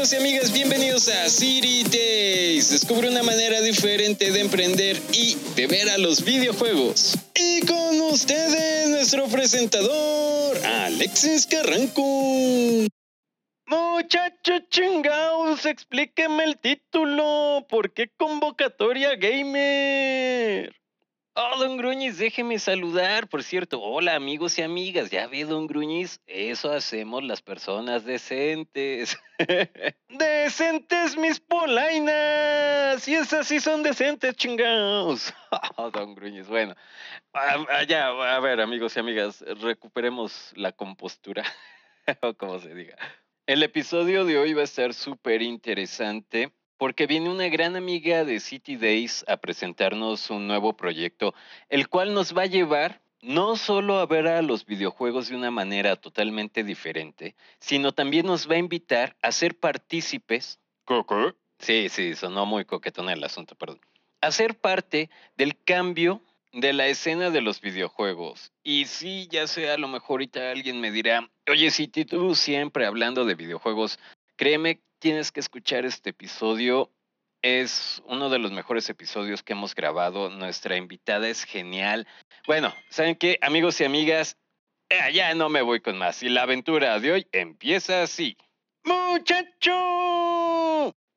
amigos y amigas, bienvenidos a City Days. Descubre una manera diferente de emprender y de ver a los videojuegos. Y con ustedes, nuestro presentador, Alexis Carranco. Muchachos chingados, explíqueme el título. ¿Por qué convocatoria gamer? Oh, don Gruñiz, déjeme saludar. Por cierto, hola amigos y amigas. Ya ve, don Gruñiz, eso hacemos las personas decentes. ¡Decentes, mis polainas! Y esas sí son decentes, chingados. Oh, don Gruñiz, bueno. Ah, ya, a ver, amigos y amigas, recuperemos la compostura. o como se diga. El episodio de hoy va a estar súper interesante porque viene una gran amiga de City Days a presentarnos un nuevo proyecto, el cual nos va a llevar no solo a ver a los videojuegos de una manera totalmente diferente, sino también nos va a invitar a ser partícipes. ¿Coco? Sí, sí, sonó muy coquetón el asunto, perdón. A ser parte del cambio de la escena de los videojuegos. Y sí, ya sé, a lo mejor ahorita alguien me dirá, oye, City, tú siempre hablando de videojuegos, créeme tienes que escuchar este episodio. Es uno de los mejores episodios que hemos grabado. Nuestra invitada es genial. Bueno, ¿saben qué, amigos y amigas? Eh, ya no me voy con más. Y la aventura de hoy empieza así. ¡Muchacho!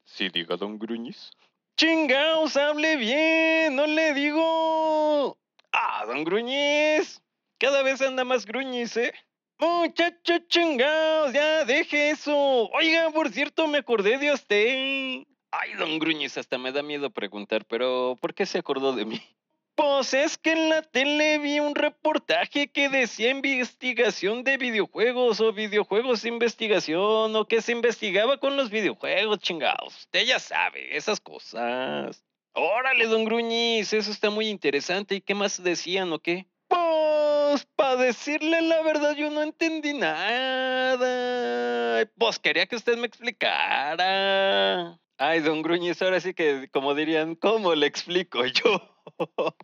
Sí, diga, don Gruñiz. ¡Chingaos, hable bien! ¡No le digo! ¡Ah, don Gruñiz! Cada vez anda más Gruñiz, ¿eh? Muchacho chingados, ya deje eso. Oiga, por cierto, me acordé de usted. Ay, don Gruñiz, hasta me da miedo preguntar, pero ¿por qué se acordó de mí? Pues es que en la tele vi un reportaje que decía investigación de videojuegos o videojuegos de investigación o que se investigaba con los videojuegos, chingados. Usted ya sabe, esas cosas. Órale, don Gruñiz, eso está muy interesante. ¿Y qué más decían o qué? Para decirle la verdad, yo no entendí nada. Pues quería que usted me explicara. Ay, don Gruñiz, ahora sí que, como dirían, ¿cómo le explico yo?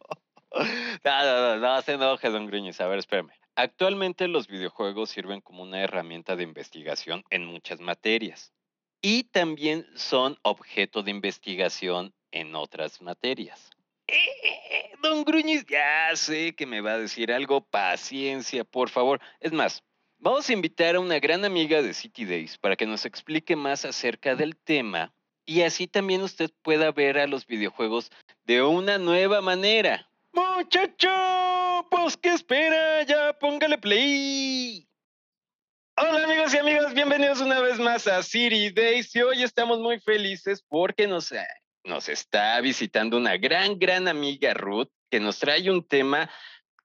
no, no, no, no se enoje, don Gruñiz. A ver, espérame. Actualmente los videojuegos sirven como una herramienta de investigación en muchas materias y también son objeto de investigación en otras materias. Eh, don Gruñiz, ya sé que me va a decir algo. Paciencia, por favor. Es más, vamos a invitar a una gran amiga de City Days para que nos explique más acerca del tema y así también usted pueda ver a los videojuegos de una nueva manera. Muchacho, pues qué espera, ya póngale play. Hola amigos y amigas, bienvenidos una vez más a City Days y hoy estamos muy felices porque nos nos está visitando una gran, gran amiga Ruth, que nos trae un tema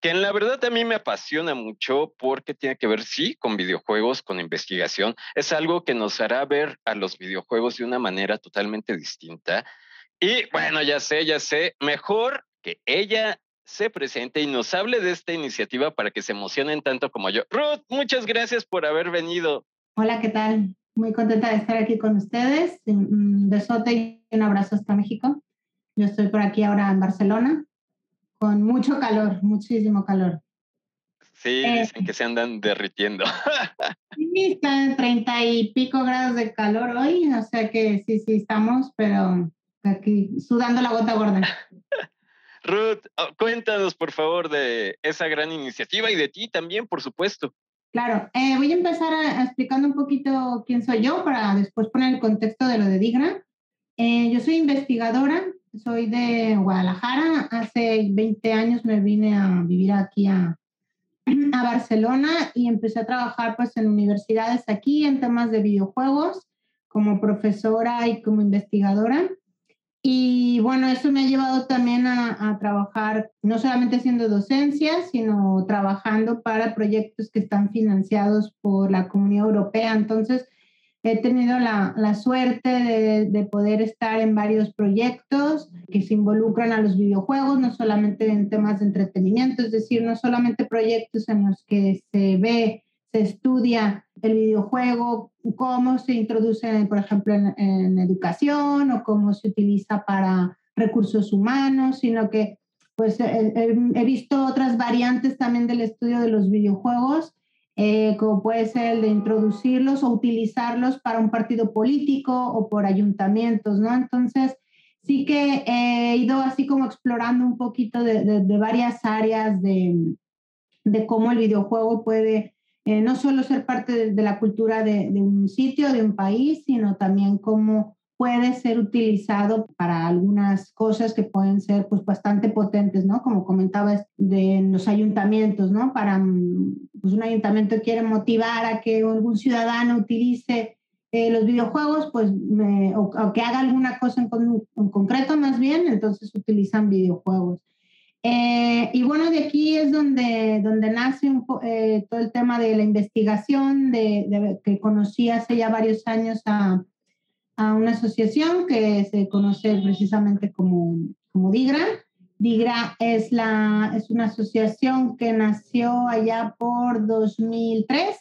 que en la verdad a mí me apasiona mucho porque tiene que ver, sí, con videojuegos, con investigación. Es algo que nos hará ver a los videojuegos de una manera totalmente distinta. Y bueno, ya sé, ya sé, mejor que ella se presente y nos hable de esta iniciativa para que se emocionen tanto como yo. Ruth, muchas gracias por haber venido. Hola, ¿qué tal? Muy contenta de estar aquí con ustedes. Un besote y un abrazo hasta México. Yo estoy por aquí ahora en Barcelona, con mucho calor, muchísimo calor. Sí, eh, dicen que se andan derritiendo. sí, están treinta y pico grados de calor hoy, o sea que sí, sí estamos, pero aquí sudando la gota gorda. Ruth, oh, cuéntanos por favor de esa gran iniciativa y de ti también, por supuesto. Claro, eh, voy a empezar explicando un poquito quién soy yo para después poner el contexto de lo de Digra. Eh, yo soy investigadora, soy de Guadalajara. Hace 20 años me vine a vivir aquí a, a Barcelona y empecé a trabajar pues en universidades aquí en temas de videojuegos como profesora y como investigadora. Y bueno, eso me ha llevado también a, trabajar, no solamente haciendo docencia, sino trabajando para proyectos que están financiados por la Comunidad Europea. Entonces, he tenido la, la suerte de, de, poder estar en varios proyectos que se involucran a los videojuegos, no solamente en temas de entretenimiento, es decir, no solamente proyectos en los que se ve se estudia el videojuego, cómo se introduce, por ejemplo, en, educación o cómo se utiliza para recursos humanos, sino que pues he, visto otras variantes también del estudio de los videojuegos eh, como puede ser el de introducirlos o utilizarlos para un partido político o por ayuntamientos, ¿no? Entonces, sí que he ido así como explorando un poquito de, varias áreas de, de, cómo el videojuego puede eh, no solo ser parte de, la cultura de, un sitio, de un país, sino también cómo puede ser utilizado para algunas cosas que pueden ser pues bastante potentes, ¿no? Como comentabas de los ayuntamientos, ¿no? Para mm, pues un ayuntamiento quiere motivar a que algún ciudadano utilice eh, los videojuegos, pues, o, que haga alguna cosa en, en, concreto más bien, entonces utilizan videojuegos. Eh, y bueno, de aquí es donde, donde nace un eh, todo el tema de la investigación, de, que conocí hace ya varios años a, a, una asociación que se conoce precisamente como, como DIGRA. DIGRA es, la, es una asociación que nació allá por 2003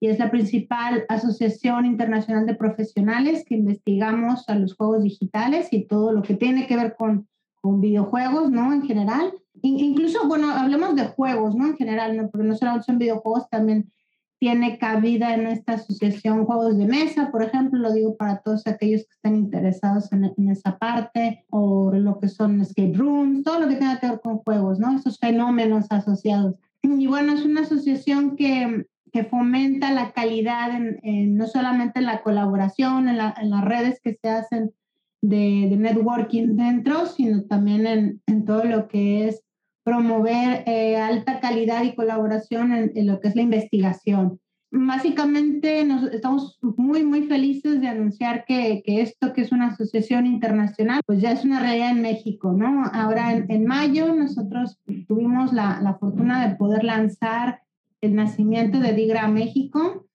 y es la principal asociación internacional de profesionales que investigamos a los juegos digitales y todo lo que tiene que ver con, con videojuegos, ¿no? En general incluso, bueno, hablemos de juegos, ¿no? En general, ¿no? Porque no solamente son videojuegos, también tiene cabida en esta asociación juegos de mesa, por ejemplo, lo digo para todos aquellos que estén interesados en, en, esa parte, o lo que son escape rooms, todo lo que tenga que ver con juegos, ¿no? Esos fenómenos asociados. Y bueno, es una asociación que, que fomenta la calidad en, no solamente en la colaboración, en, en, las redes que se hacen de, de networking dentro, sino también en, en, todo lo que es promover eh, alta calidad y colaboración en, lo que es la investigación. Básicamente nos, estamos muy, muy felices de anunciar que, que, esto, que es una asociación internacional, pues ya es una realidad en México, ¿no? Ahora en, en mayo nosotros tuvimos la, la, fortuna de poder lanzar el nacimiento de DIGRA México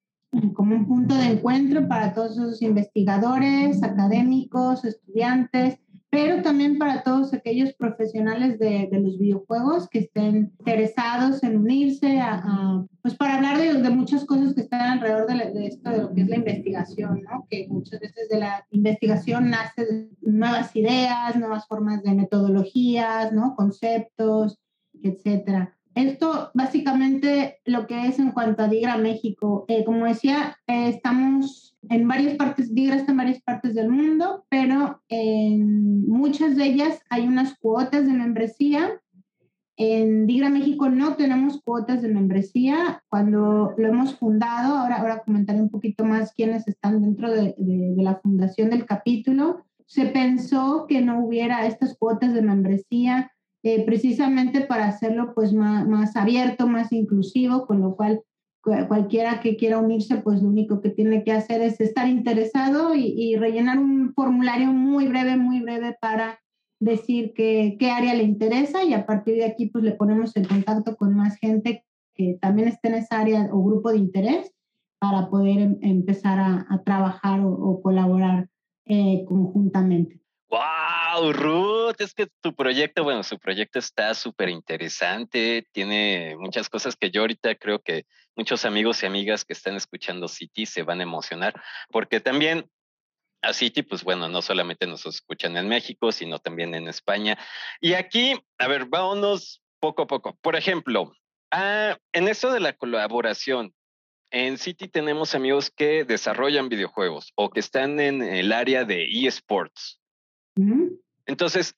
como un punto de encuentro para todos esos investigadores, académicos, estudiantes, pero también para todos aquellos profesionales de, de los videojuegos que estén interesados en unirse a, pues para hablar de, de, muchas cosas que están alrededor de, de, esto, de lo que es la investigación, ¿no? Que muchas veces de la investigación nacen nuevas ideas, nuevas formas de metodologías, ¿no? Conceptos, etcétera. Esto básicamente lo que es en cuanto a Digra México. Eh, como decía, eh, estamos en varias partes, Digra está en varias partes del mundo, pero en muchas de ellas hay unas cuotas de membresía. En Digra México no tenemos cuotas de membresía. Cuando lo hemos fundado, ahora, ahora comentaré un poquito más quiénes están dentro de, de, de la fundación del capítulo, se pensó que no hubiera estas cuotas de membresía eh, precisamente para hacerlo pues más, más, abierto, más inclusivo, con lo cual cualquiera que quiera unirse, pues lo único que tiene que hacer es estar interesado y, rellenar un formulario muy breve, muy breve para decir qué área le interesa y a partir de aquí pues le ponemos en contacto con más gente que también esté en esa área o grupo de interés para poder em, empezar a, trabajar o, o colaborar eh, conjuntamente. ¡Wow, Ruth! Es que tu proyecto, bueno, su proyecto está súper interesante, tiene muchas cosas que yo ahorita creo que muchos amigos y amigas que están escuchando City se van a emocionar, porque también a City, pues bueno, no solamente nos escuchan en México, sino también en España. Y aquí, a ver, vámonos poco a poco. Por ejemplo, ah, en esto de la colaboración, en City tenemos amigos que desarrollan videojuegos o que están en el área de eSports. Entonces,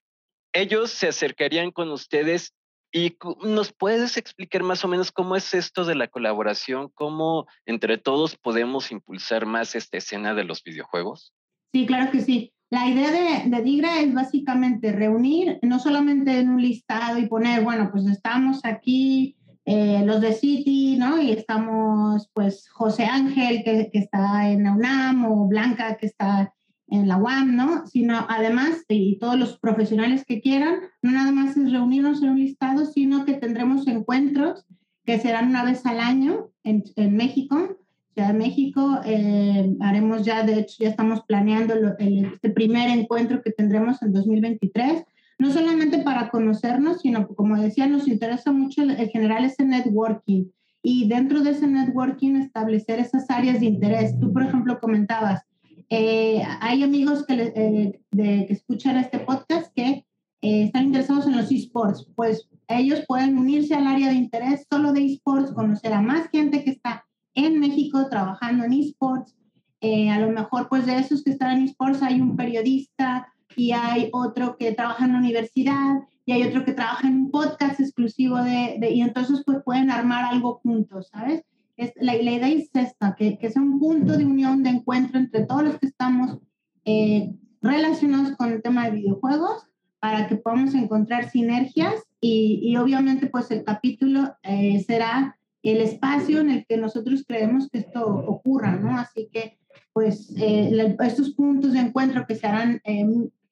ellos se acercarían con ustedes y nos puedes explicar más o menos cómo es esto de la colaboración, cómo entre todos podemos impulsar más esta escena de los videojuegos. Sí, claro que sí. La idea de, de, Digra es básicamente reunir, no solamente en un listado y poner, bueno, pues estamos aquí eh, los de City, ¿no? Y estamos, pues, José Ángel, que, que está en la UNAM, o Blanca, que está en la UAM, ¿no? Sino además, y todos los profesionales que quieran, no nada más es reunirnos en un listado, sino que tendremos encuentros que serán una vez al año en, en México, Ciudad de México. Eh, haremos ya, de hecho, ya estamos planeando el, este primer encuentro que tendremos en 2023, no solamente para conocernos, sino, como decía, nos interesa mucho en general ese networking y dentro de ese networking establecer esas áreas de interés. Tú, por ejemplo, comentabas, eh, hay amigos que, eh, de, que, escuchan este podcast que eh, están interesados en los esports, pues ellos pueden unirse al área de interés solo de esports, conocer a más gente que está en México trabajando en esports. Eh, a lo mejor, pues de esos que están en esports hay un periodista y hay otro que trabaja en la universidad y hay otro que trabaja en un podcast exclusivo de, y entonces pues pueden armar algo juntos, ¿sabes? Es, la, la idea es esta, que, que sea un punto de unión, de encuentro entre todos los que estamos eh, relacionados con el tema de videojuegos para que podamos encontrar sinergias y, y obviamente pues el capítulo eh, será el espacio en el que nosotros creemos que esto ocurra, ¿no? Así que pues eh, estos puntos de encuentro que se harán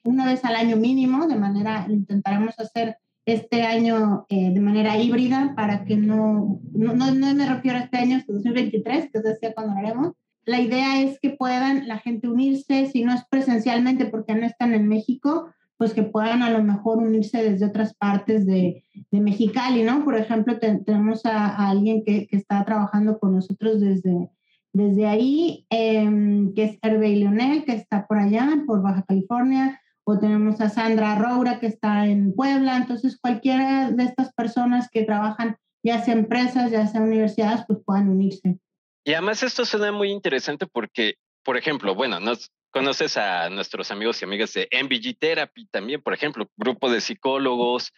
una vez al año mínimo, de manera, intentaremos hacer este año eh, de manera híbrida para que no, no, no, me refiero a este año, este 2023, que es cuando haremos. La idea es que puedan la gente unirse, si no es presencialmente porque no están en México, pues que puedan a lo mejor unirse desde otras partes de, de Mexicali, ¿no? Por ejemplo, tenemos a, alguien que, que, está trabajando con nosotros desde, desde ahí, eh, que es Hervé Leonel, que está por allá, por Baja California o tenemos a Sandra Roura que está en Puebla, entonces cualquiera de estas personas que trabajan ya sea empresas, ya sea universidades, pues puedan unirse. Y además esto suena muy interesante porque, por ejemplo, bueno, nos conoces a nuestros amigos y amigas de MBG Therapy también, por ejemplo, grupo de psicólogos,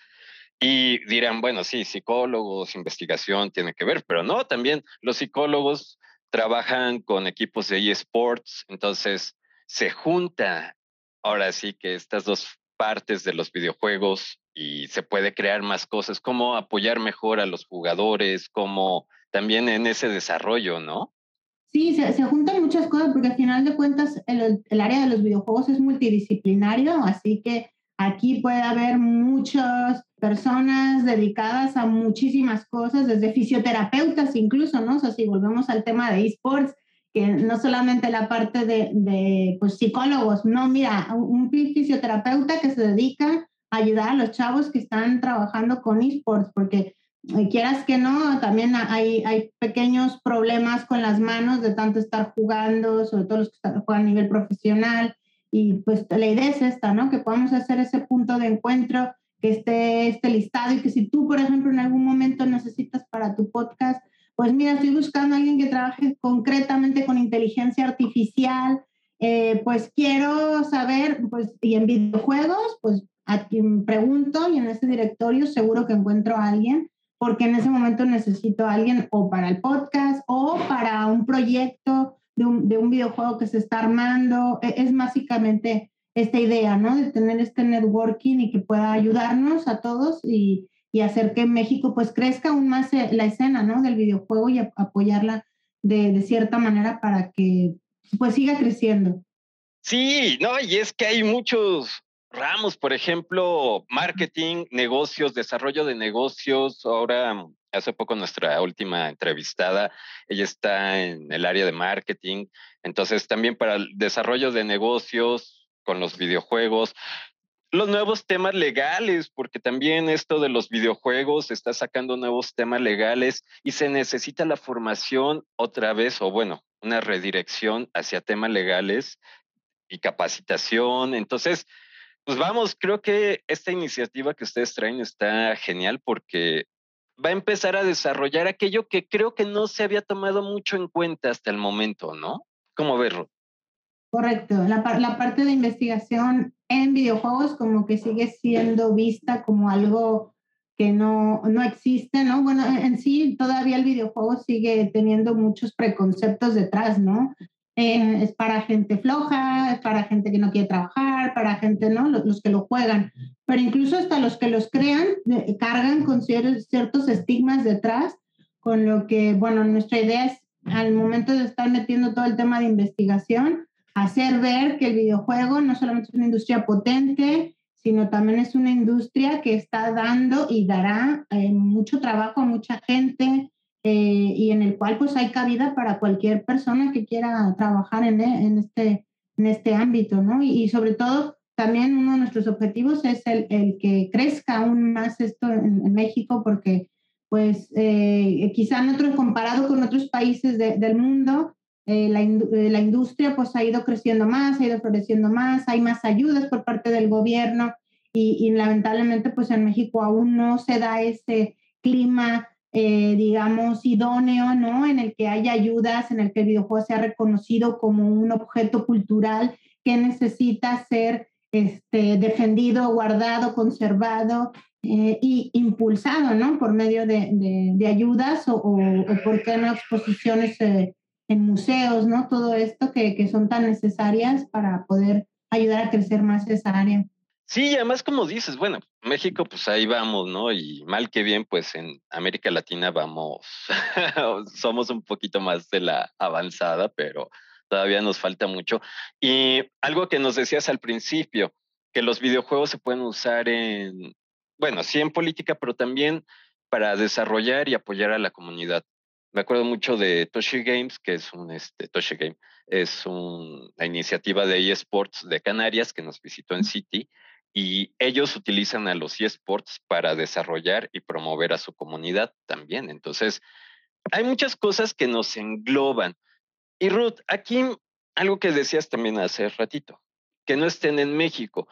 y dirán, bueno, sí, psicólogos, investigación tiene que ver, pero no, también los psicólogos trabajan con equipos de eSports, entonces se junta ahora sí que estas dos partes de los videojuegos y se puede crear más cosas, cómo apoyar mejor a los jugadores, cómo también en ese desarrollo, ¿no? Sí, se, se juntan muchas cosas porque al final de cuentas el, el, área de los videojuegos es multidisciplinario, así que aquí puede haber muchas personas dedicadas a muchísimas cosas, desde fisioterapeutas incluso, ¿no? O sea, si volvemos al tema de esports, que no solamente la parte de, pues, psicólogos, no, mira, un fisioterapeuta que se dedica a ayudar a los chavos que están trabajando con esports, porque eh, quieras que no, también hay, hay pequeños problemas con las manos de tanto estar jugando, sobre todo los que juegan a nivel profesional, y pues la idea es esta, ¿no? Que podamos hacer ese punto de encuentro, que esté este listado y que si tú, por ejemplo, en algún momento necesitas para tu podcast, pues mira, estoy buscando a alguien que trabaje concretamente con inteligencia artificial, eh, pues quiero saber, pues, y en videojuegos, pues a quien pregunto y en ese directorio seguro que encuentro a alguien, porque en ese momento necesito a alguien o para el podcast o para un proyecto de un, de un videojuego que se está armando. E, es básicamente esta idea, ¿no? De tener este networking y que pueda ayudarnos a todos y, y hacer que México pues crezca aún más eh, la escena, ¿no? Del videojuego y apoyarla de, de, cierta manera para que pues siga creciendo. Sí, no, y es que hay muchos ramos, por ejemplo, marketing, negocios, desarrollo de negocios. Ahora, hace poco nuestra última entrevistada, ella está en el área de marketing, entonces también para el desarrollo de negocios con los videojuegos, los nuevos temas legales, porque también esto de los videojuegos está sacando nuevos temas legales y se necesita la formación otra vez, o bueno, una redirección hacia temas legales y capacitación. Entonces, pues vamos, creo que esta iniciativa que ustedes traen está genial porque va a empezar a desarrollar aquello que creo que no se había tomado mucho en cuenta hasta el momento, ¿no? ¿Cómo verlo? Correcto, la, parte de investigación en videojuegos como que sigue siendo vista como algo que no, no existe, ¿no? Bueno, en sí todavía el videojuego sigue teniendo muchos preconceptos detrás, ¿no? Eh, es para gente floja, es para gente que no quiere trabajar, para gente, ¿no? Los, que lo juegan, pero incluso hasta los que los crean cargan con ciertos, ciertos estigmas detrás, con lo que, bueno, nuestra idea es al momento de estar metiendo todo el tema de investigación, hacer ver que el videojuego no solamente es una industria potente, sino también es una industria que está dando y dará eh, mucho trabajo a mucha gente eh, y en el cual pues hay cabida para cualquier persona que quiera trabajar en, en, este, en este ámbito, ¿no? Y, y, sobre todo también uno de nuestros objetivos es el, el que crezca aún más esto en, en México porque pues eh, quizá en otros, comparado con otros países de, del mundo, eh, la, eh, la, industria pues ha ido creciendo más, ha ido floreciendo más, hay más ayudas por parte del gobierno y, lamentablemente pues en México aún no se da ese clima, eh, digamos, idóneo, ¿no? En el que haya ayudas, en el que el videojuego sea reconocido como un objeto cultural que necesita ser este, defendido, guardado, conservado eh, y impulsado, ¿no? Por medio de, de, ayudas o, o, por qué no exposiciones eh, en museos, ¿no? Todo esto que, que son tan necesarias para poder ayudar a crecer más esa área. Sí, además como dices, bueno, México pues ahí vamos, ¿no? Y mal que bien, pues en América Latina vamos, somos un poquito más de la avanzada, pero todavía nos falta mucho. Y algo que nos decías al principio, que los videojuegos se pueden usar en, bueno, sí en política, pero también para desarrollar y apoyar a la comunidad. Me acuerdo mucho de Toshi Games, que es un, este, Toshi Game, es una iniciativa de eSports de Canarias que nos visitó en City y ellos utilizan a los eSports para desarrollar y promover a su comunidad también. Entonces, hay muchas cosas que nos engloban. Y Ruth, aquí algo que decías también hace ratito, que no estén en México.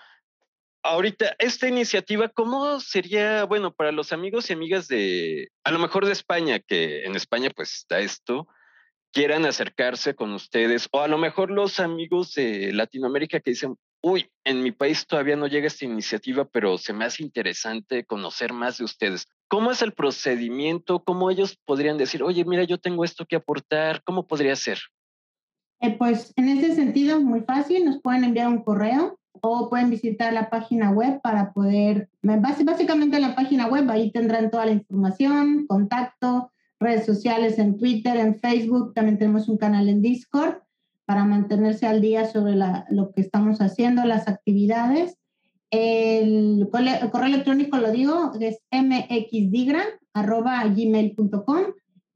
Ahorita, esta iniciativa, ¿cómo sería, bueno, para los amigos y amigas de, a lo mejor de España, que en España pues está esto, quieran acercarse con ustedes, o a lo mejor los amigos de Latinoamérica que dicen, uy, en mi país todavía no llega esta iniciativa, pero se me hace interesante conocer más de ustedes. ¿Cómo es el procedimiento? ¿Cómo ellos podrían decir, oye, mira, yo tengo esto que aportar? ¿Cómo podría ser? Eh, pues en ese sentido, muy fácil, nos pueden enviar un correo o pueden visitar la página web para poder, básicamente en la página web, ahí tendrán toda la información, contacto, redes sociales en Twitter, en Facebook, también tenemos un canal en Discord para mantenerse al día sobre lo que estamos haciendo, las actividades. El, correo electrónico, lo digo, es mxdigra.gmail.com.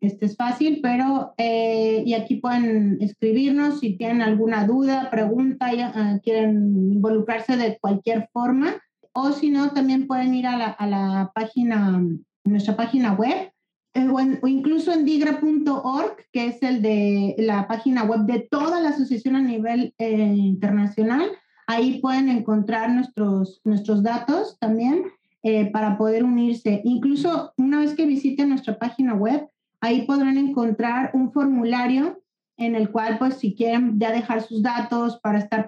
Este es fácil, pero eh, y aquí pueden escribirnos si tienen alguna duda, pregunta, ya, ah, quieren involucrarse de cualquier forma. O si no, también pueden ir a la, a la página, nuestra página web, eh, o, incluso en digra.org, que es el de la página web de toda la asociación a nivel eh, internacional. Ahí pueden encontrar nuestros, nuestros datos también eh, para poder unirse. Incluso una vez que visiten nuestra página web, ahí podrán encontrar un formulario en el cual, pues, si quieren ya dejar sus datos para estar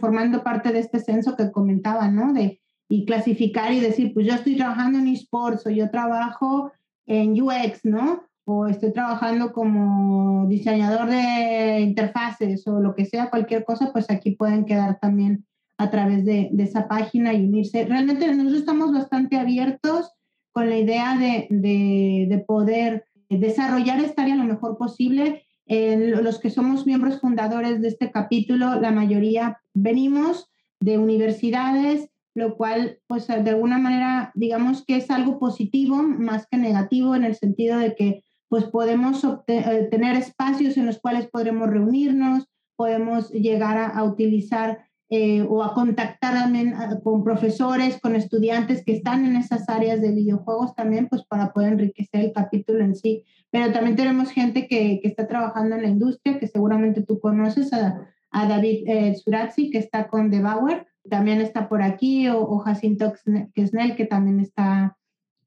formando parte de este censo que comentaba, ¿no? De, y clasificar y decir, pues yo estoy trabajando en esports o yo trabajo en UX, ¿no? O estoy trabajando como diseñador de interfaces o lo que sea, cualquier cosa, pues aquí pueden quedar también a través de, esa página y unirse. Realmente nosotros estamos bastante abiertos con la idea de, de, poder desarrollar esta área lo mejor posible. los que somos miembros fundadores de este capítulo, la mayoría venimos de universidades lo cual, pues de alguna manera, digamos que es algo positivo más que negativo en el sentido de que pues podemos eh, tener espacios en los cuales podremos reunirnos, podemos llegar a, utilizar eh, o a contactar también con profesores, con estudiantes que están en esas áreas de videojuegos también, pues para poder enriquecer el capítulo en sí. Pero también tenemos gente que, que está trabajando en la industria, que seguramente tú conoces, a, a David eh, Surazzi, que está con The Bauer, también está por aquí, o, o Jacinto Kesnel, que también está,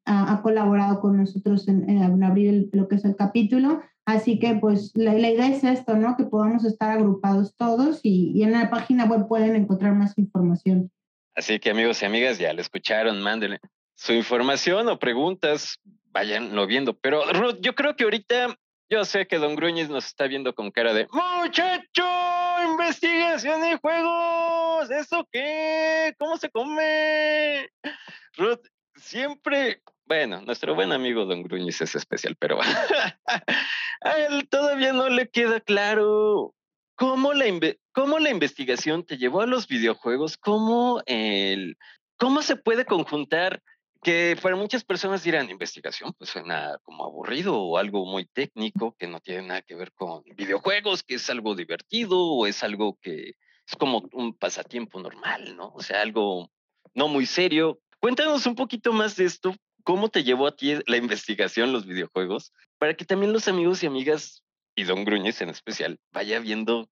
ha, colaborado con nosotros en, en, abrir lo que es el capítulo. Así que pues la, idea es esto, ¿no? Que podamos estar agrupados todos y, y, en la página web pueden encontrar más información. Así que amigos y amigas, ya lo escucharon, mándenle su información o preguntas, vayanlo viendo. Pero Ruth, yo creo que ahorita yo sé que Don Gruñiz nos está viendo con cara de ¡Muchacho! ¡Investigación de juegos! ¿Eso qué? ¿Cómo se come? Ruth, siempre. Bueno, nuestro buen amigo Don Gruñiz es especial, pero a él todavía no le queda claro cómo la, cómo la investigación te llevó a los videojuegos, cómo, el, cómo se puede conjuntar que para muchas personas dirán, investigación, pues suena como aburrido o algo muy técnico que no tiene nada que ver con videojuegos, que es algo divertido o es algo que es como un pasatiempo normal, ¿no? O sea, algo no muy serio. Cuéntanos un poquito más de esto, cómo te llevó a ti la investigación, los videojuegos, para que también los amigos y amigas, y Don Gruñez en especial, vaya viendo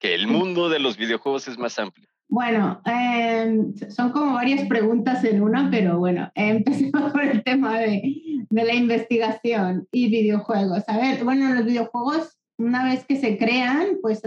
que el mundo de los videojuegos es más amplio. Bueno, em, son como varias preguntas en una, pero bueno, empecemos por el tema de, de, la investigación y videojuegos. A ver, bueno, los videojuegos, una vez que se crean, pues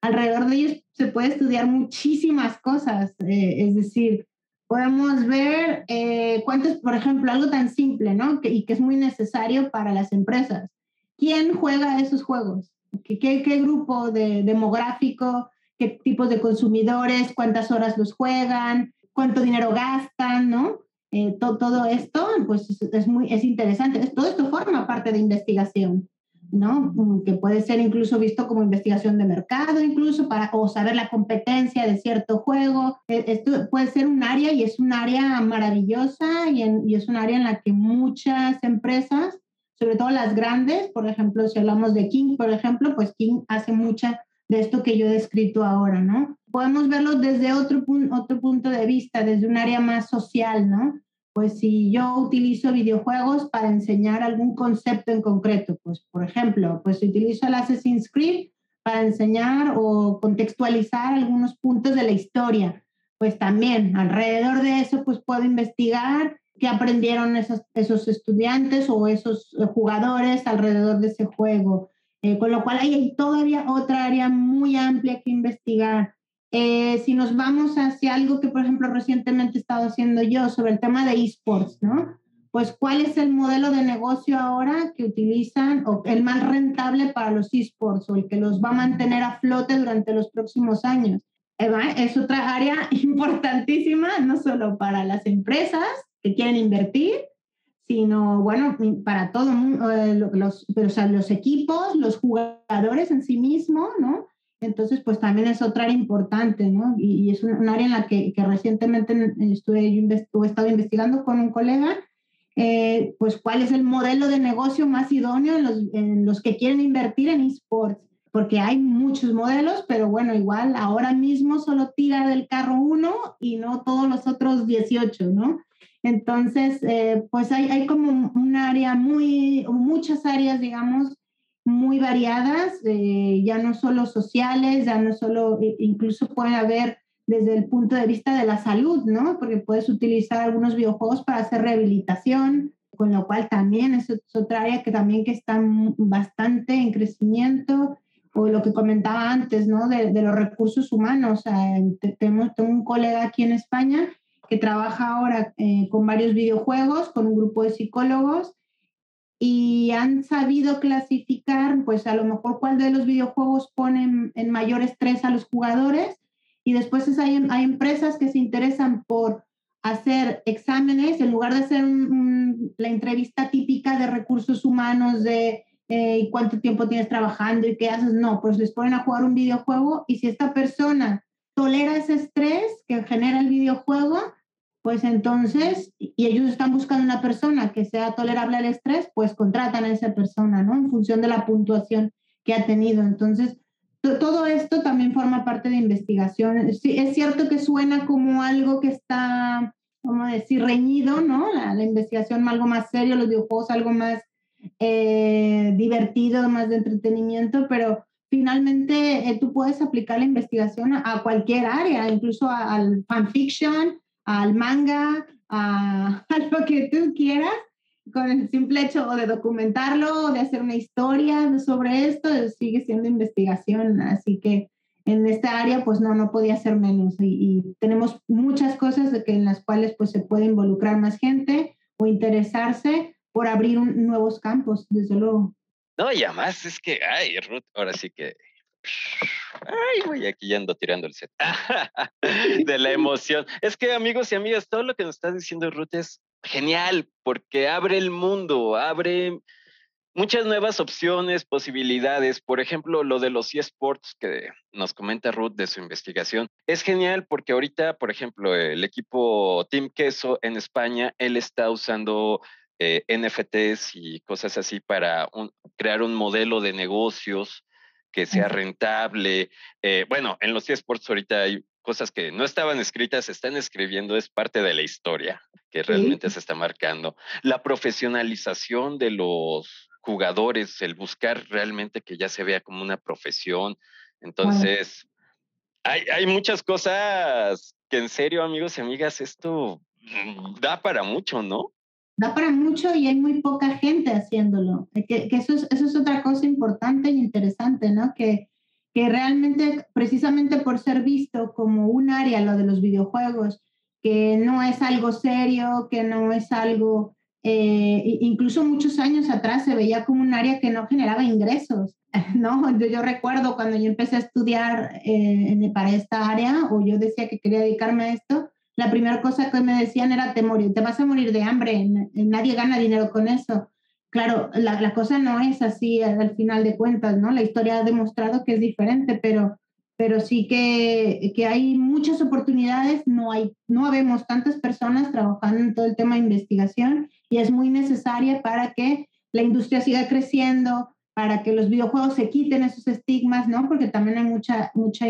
alrededor de ellos se puede estudiar muchísimas cosas. Eh, es decir, podemos ver eh, cuántos, por ejemplo, algo tan simple, ¿no? y que es muy necesario para las empresas. ¿Quién juega esos juegos? ¿Qué, qué grupo de, demográfico? qué tipos de consumidores, cuántas horas los juegan, cuánto dinero gastan, ¿no? Eh, todo esto, pues es, muy, es interesante. Todo esto forma parte de investigación, ¿no? Mm, que puede ser incluso visto como investigación de mercado, incluso para o saber la competencia de cierto juego. E, esto puede ser un área y es un área maravillosa y, y es un área en la que muchas empresas, sobre todo las grandes, por ejemplo, si hablamos de King, por ejemplo, pues King hace mucha de esto que yo he descrito ahora, ¿no? Podemos verlo desde otro, otro punto de vista, desde un área más social, ¿no? Pues si yo utilizo videojuegos para enseñar algún concepto en concreto, pues por ejemplo, pues utilizo el Assassin's Creed para enseñar o contextualizar algunos puntos de la historia, pues también alrededor de eso pues puedo investigar qué aprendieron esos, estudiantes o esos jugadores alrededor de ese juego. Eh, con lo cual hay todavía otra área muy amplia que investigar. Eh, si nos vamos hacia algo que, por ejemplo, recientemente he estado haciendo yo sobre el tema de esports, ¿no? Pues, ¿cuál es el modelo de negocio ahora que utilizan o el más rentable para los esports o el que los va a mantener a flote durante los próximos años? Es otra área importantísima, no solo para las empresas que quieren invertir, sino, bueno, para todo, eh, los, o sea, los equipos, los jugadores en sí mismos, ¿no? Entonces, pues también es otra área importante, ¿no? Y, es un, área en la que, recientemente estuve, yo he estado investigando con un colega, eh, pues cuál es el modelo de negocio más idóneo en los, en los que quieren invertir en esports, porque hay muchos modelos, pero bueno, igual ahora mismo solo tira del carro uno y no todos los otros 18, ¿no? Entonces, eh, pues hay, hay, como un área muy, muchas áreas, digamos, muy variadas, eh, ya no solo sociales, ya no solo, incluso puede haber desde el punto de vista de la salud, ¿no? Porque puedes utilizar algunos videojuegos para hacer rehabilitación, con lo cual también es, otra área que también que está bastante en crecimiento, o lo que comentaba antes, ¿no? De, de los recursos humanos. tengo, tengo un colega aquí en España que trabaja ahora eh, con varios videojuegos, con un grupo de psicólogos, y han sabido clasificar, pues a lo mejor cuál de los videojuegos ponen en mayor estrés a los jugadores, y después hay, hay empresas que se interesan por hacer exámenes, en lugar de hacer la entrevista típica de recursos humanos, de eh, cuánto tiempo tienes trabajando y qué haces, no, pues les ponen a jugar un videojuego y si esta persona tolera ese estrés que genera el videojuego, pues entonces, y ellos están buscando una persona que sea tolerable al estrés, pues contratan a esa persona, ¿no? En función de la puntuación que ha tenido. Entonces, todo esto también forma parte de investigación. Sí, es cierto que suena como algo que está, como decir, reñido, ¿no? La, investigación algo más serio, los videojuegos algo más eh, divertido, más de entretenimiento, pero finalmente eh, tú puedes aplicar la investigación a, cualquier área, incluso al fanfiction, al manga, a, lo que tú quieras, con el simple hecho de documentarlo, o de hacer una historia sobre esto, sigue siendo investigación. Así que en esta área, pues no, no podía ser menos. Y, tenemos muchas cosas de que, en las cuales pues, se puede involucrar más gente o interesarse por abrir nuevos campos, desde luego. No, y además es que, ay, Ruth, ahora sí que Ay, voy aquí ya ando tirando el set. de la emoción. Es que, amigos y amigas, todo lo que nos está diciendo Ruth es genial porque abre el mundo, abre muchas nuevas opciones, posibilidades. Por ejemplo, lo de los eSports que nos comenta Ruth de su investigación. Es genial porque ahorita, por ejemplo, el equipo Team Queso en España, él está usando eh, NFTs y cosas así para crear un modelo de negocios que sea rentable. Eh, bueno, en los eSports ahorita hay cosas que no estaban escritas, se están escribiendo, es parte de la historia que realmente se está marcando. La profesionalización de los jugadores, el buscar realmente que ya se vea como una profesión. Entonces, hay, hay muchas cosas que en serio, amigos y amigas, esto mm, da para mucho, ¿no? Da para mucho y hay muy poca gente haciéndolo. Que, que eso, es, eso es otra cosa importante e interesante, ¿no? Que, que realmente, precisamente por ser visto como un área, lo de los videojuegos, que no es algo serio, que no es algo, eh, incluso muchos años atrás se veía como un área que no generaba ingresos, ¿no? Yo, yo recuerdo cuando yo empecé a estudiar eh, para esta área, o yo decía que quería dedicarme a esto, la primera cosa que me decían era te, te vas a morir de hambre, nadie gana dinero con eso. Claro, la, la, cosa no es así al final de cuentas, ¿no? La historia ha demostrado que es diferente, pero, pero sí que, que hay muchas oportunidades, no, hay, no vemos tantas personas trabajando en todo el tema de investigación y es muy necesaria para que la industria siga creciendo, para que los videojuegos se quiten esos estigmas, ¿no? Porque también hay mucha, mucha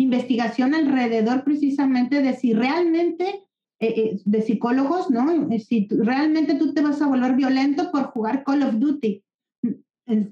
investigación alrededor precisamente de si realmente eh, eh, de psicólogos, ¿no? Eh, si realmente tú te vas a volver violento por jugar Call of Duty.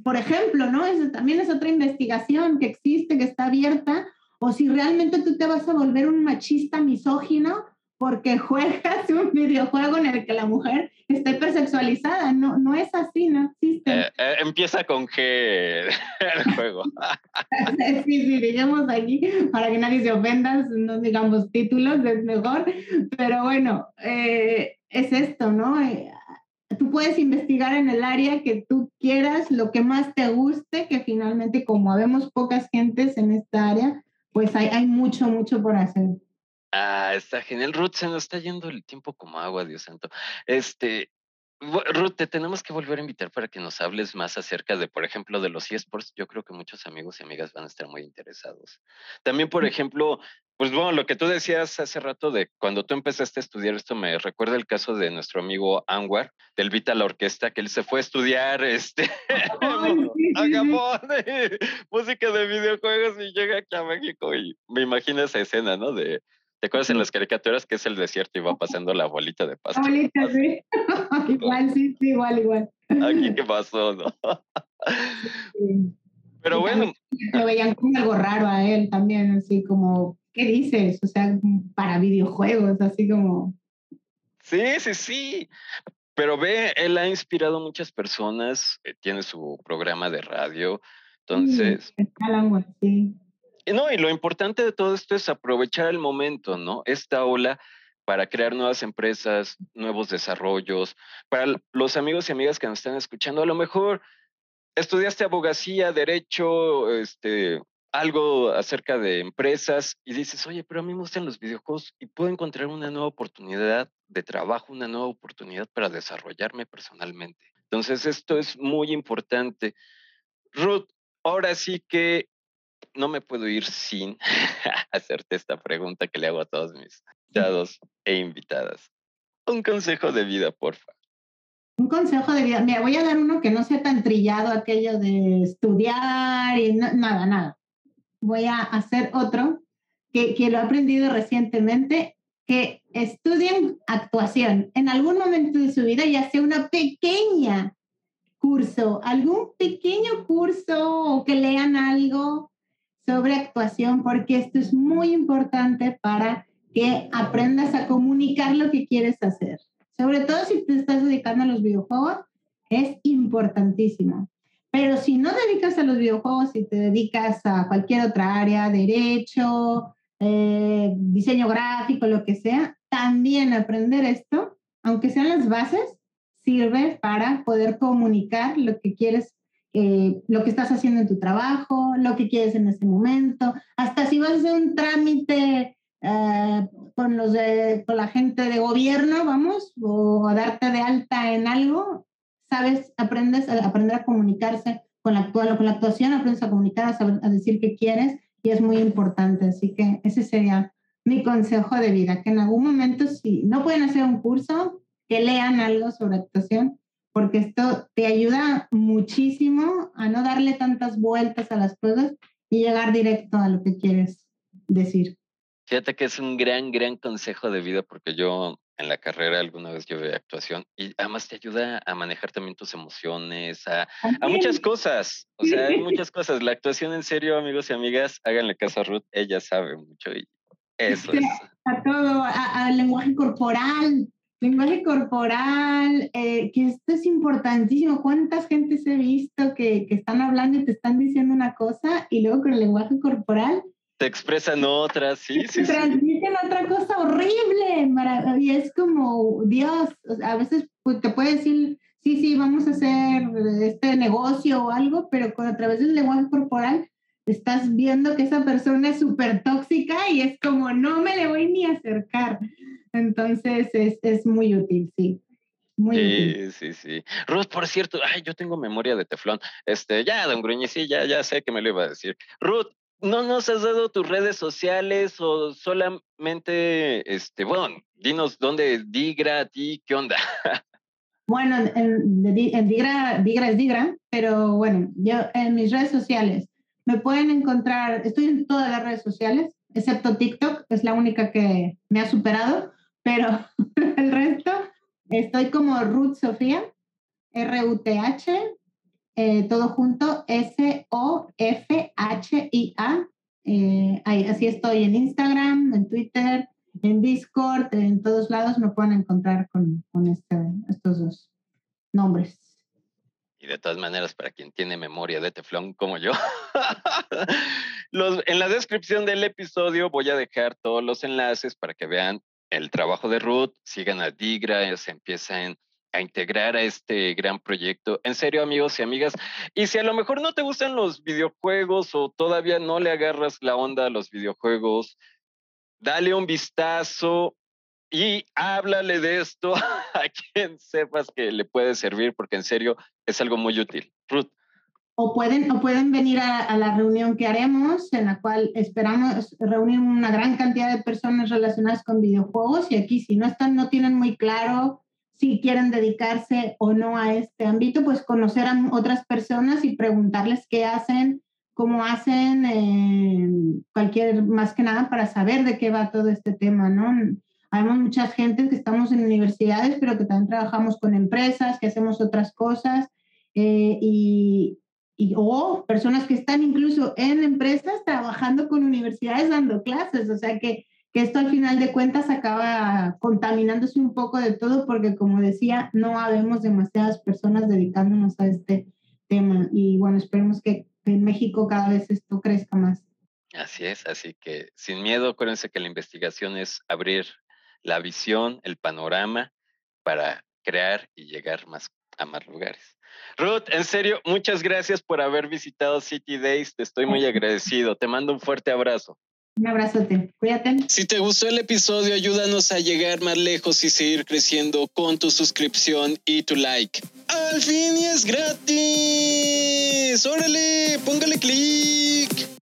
Por ejemplo, ¿no? Eso también es otra investigación que existe, que está abierta, o si realmente tú te vas a volver un machista misógino porque juegas un videojuego en el que la mujer está hipersexualizada. No, no es así, no existe. Eh, eh, empieza con G el juego. sí, sí, digamos aquí, para que nadie se ofenda, no digamos títulos, es mejor. Pero bueno, eh, es esto, ¿no? tú puedes investigar en el área que tú quieras, lo que más te guste, que finalmente como habemos pocas gentes en esta área, pues hay, hay mucho, mucho por hacer. Ah, está genial. Ruth, se nos está yendo el tiempo como agua, Dios santo. Este, Ruth, te tenemos que volver a invitar para que nos hables más acerca de, por ejemplo, de los eSports. Yo creo que muchos amigos y amigas van a estar muy interesados. También, por ejemplo, pues bueno, lo que tú decías hace rato de cuando tú empezaste a estudiar esto, me recuerda el caso de nuestro amigo Anwar, del Vita la Orquesta, que él se fue a estudiar este, a Japón, música de videojuegos y llega aquí a México y me imagino esa escena, ¿no? De ¿Te acuerdas en las caricaturas que es el desierto y va pasando la bolita de pasto? Bolita, sí. igual, sí, sí, igual, igual. Aquí qué pasó, ¿no? Pero bueno. Lo veían como algo raro a él también, así como, ¿qué dices? O sea, para videojuegos, así como. Sí, sí, sí. Pero ve, él ha inspirado a muchas personas, eh, tiene su programa de radio, entonces. Sí. No, y lo importante de todo esto es aprovechar el momento, ¿no? Esta ola para crear nuevas empresas, nuevos desarrollos. Para los amigos y amigas que nos están escuchando, a lo mejor estudiaste abogacía, derecho, este, algo acerca de empresas y dices, oye, pero a mí me gustan los videojuegos y puedo encontrar una nueva oportunidad de trabajo, una nueva oportunidad para desarrollarme personalmente. Entonces, esto es muy importante. Ruth, ahora sí que no me puedo ir sin hacerte esta pregunta que le hago a todos mis invitados e invitadas. Un consejo de vida, porfa. Un consejo de vida. Mira, voy a dar uno que no sea tan trillado, aquello de estudiar y nada, nada. Voy a hacer otro que, que lo he aprendido recientemente, que estudien actuación en algún momento de su vida, ya sea una pequeña curso, algún pequeño curso o que lean algo sobre actuación porque esto es muy importante para que aprendas a comunicar lo que quieres hacer. Sobre todo si te estás dedicando a los videojuegos, es importantísimo. Pero si no dedicas a los videojuegos y te dedicas a cualquier otra área, derecho, eh, diseño gráfico, lo que sea, también aprender esto, aunque sean las bases, sirve para poder comunicar lo que quieres eh, lo que estás haciendo en tu trabajo, lo que quieres en ese momento, hasta si vas a hacer un trámite eh, con, los con la gente de gobierno, vamos, o darte de alta en algo, sabes, aprendes a aprender a comunicarse con la, con la actuación, aprendes a comunicar, a, a decir qué quieres y es muy importante. Así que ese sería mi consejo de vida, que en algún momento si no pueden hacer un curso, que lean algo sobre actuación porque esto te ayuda muchísimo a no darle tantas vueltas a las cosas y llegar directo a lo que quieres decir. Fíjate que es un gran, gran consejo de vida porque yo en la carrera alguna vez llevé actuación y además te ayuda a manejar también tus emociones, a, a muchas cosas. O sea, hay muchas cosas. La actuación en serio, amigos y amigas, háganle caso a Ruth, ella sabe mucho y eso es. A todo, al lenguaje corporal, lenguaje corporal, eh, que esto es importantísimo. ¿Cuántas gentes he visto que, que están hablando y te están diciendo una cosa y luego con el lenguaje corporal te expresan otras, sí, sí. Te transmiten otra cosa horrible, y es como, Dios, a veces pues, te puede decir, sí, sí, vamos a hacer este negocio o algo, pero con, a través del lenguaje corporal estás viendo que esa persona es súper tóxica y es como, no me le voy ni a acercar. Entonces es, es muy útil, sí. Muy sí, útil. sí, sí. Ruth, por cierto, ay, yo tengo memoria de teflón. Este, ya, don Gruñi, sí, ya, ya sé que me lo iba a decir. Ruth, ¿no nos has dado tus redes sociales o solamente, este, bueno, dinos dónde Digra a ti, qué onda? Bueno, en, Digra, Digra es Digra, pero bueno, yo en mis redes sociales me pueden encontrar, estoy en todas las redes sociales, excepto TikTok, es la única que me ha superado, pero el resto estoy como Ruth Sofía, R-U-T-H, eh, todo junto, S-O-F-H-I-A. Eh, así estoy en Instagram, en Twitter, en Discord, en todos lados me pueden encontrar con, con este, estos dos nombres. Y de todas maneras, para quien tiene memoria de teflón como yo, los, en la descripción del episodio voy a dejar todos los enlaces para que vean el trabajo de Ruth, sigan a Digra, se empiecen a integrar a este gran proyecto. En serio, amigos y amigas, y si a lo mejor no te gustan los videojuegos o todavía no le agarras la onda a los videojuegos, dale un vistazo y háblale de esto a quien sepas que le puede servir, porque en serio es algo muy útil. Ruth. O pueden, o pueden venir a, a, la reunión que haremos, en la cual esperamos reunir una gran cantidad de personas relacionadas con videojuegos. Y aquí, si no están, no tienen muy claro si quieren dedicarse o no a este ámbito, pues conocer a otras personas y preguntarles qué hacen, cómo hacen, eh, cualquier, más que nada para saber de qué va todo este tema, ¿no? Hay muchas gente que estamos en universidades, pero que también trabajamos con empresas, que hacemos otras cosas, eh, y, y, o personas que están incluso en empresas trabajando con universidades dando clases, o sea que que esto al final de cuentas acaba contaminándose un poco de todo porque como decía, no habemos demasiadas personas dedicándonos a este tema y bueno, esperemos que en México cada vez esto crezca más. Así es, así que sin miedo, acuérdense que la investigación es abrir la visión, el panorama para crear y llegar más a más lugares. Ruth, en serio, muchas gracias por haber visitado City Days. Te estoy muy agradecido. Te mando un fuerte abrazo. Un abrazote, cuídate. Si te gustó el episodio, ayúdanos a llegar más lejos y seguir creciendo con tu suscripción y tu like. ¡Al fin y es gratis! ¡Órale! ¡Póngale clic!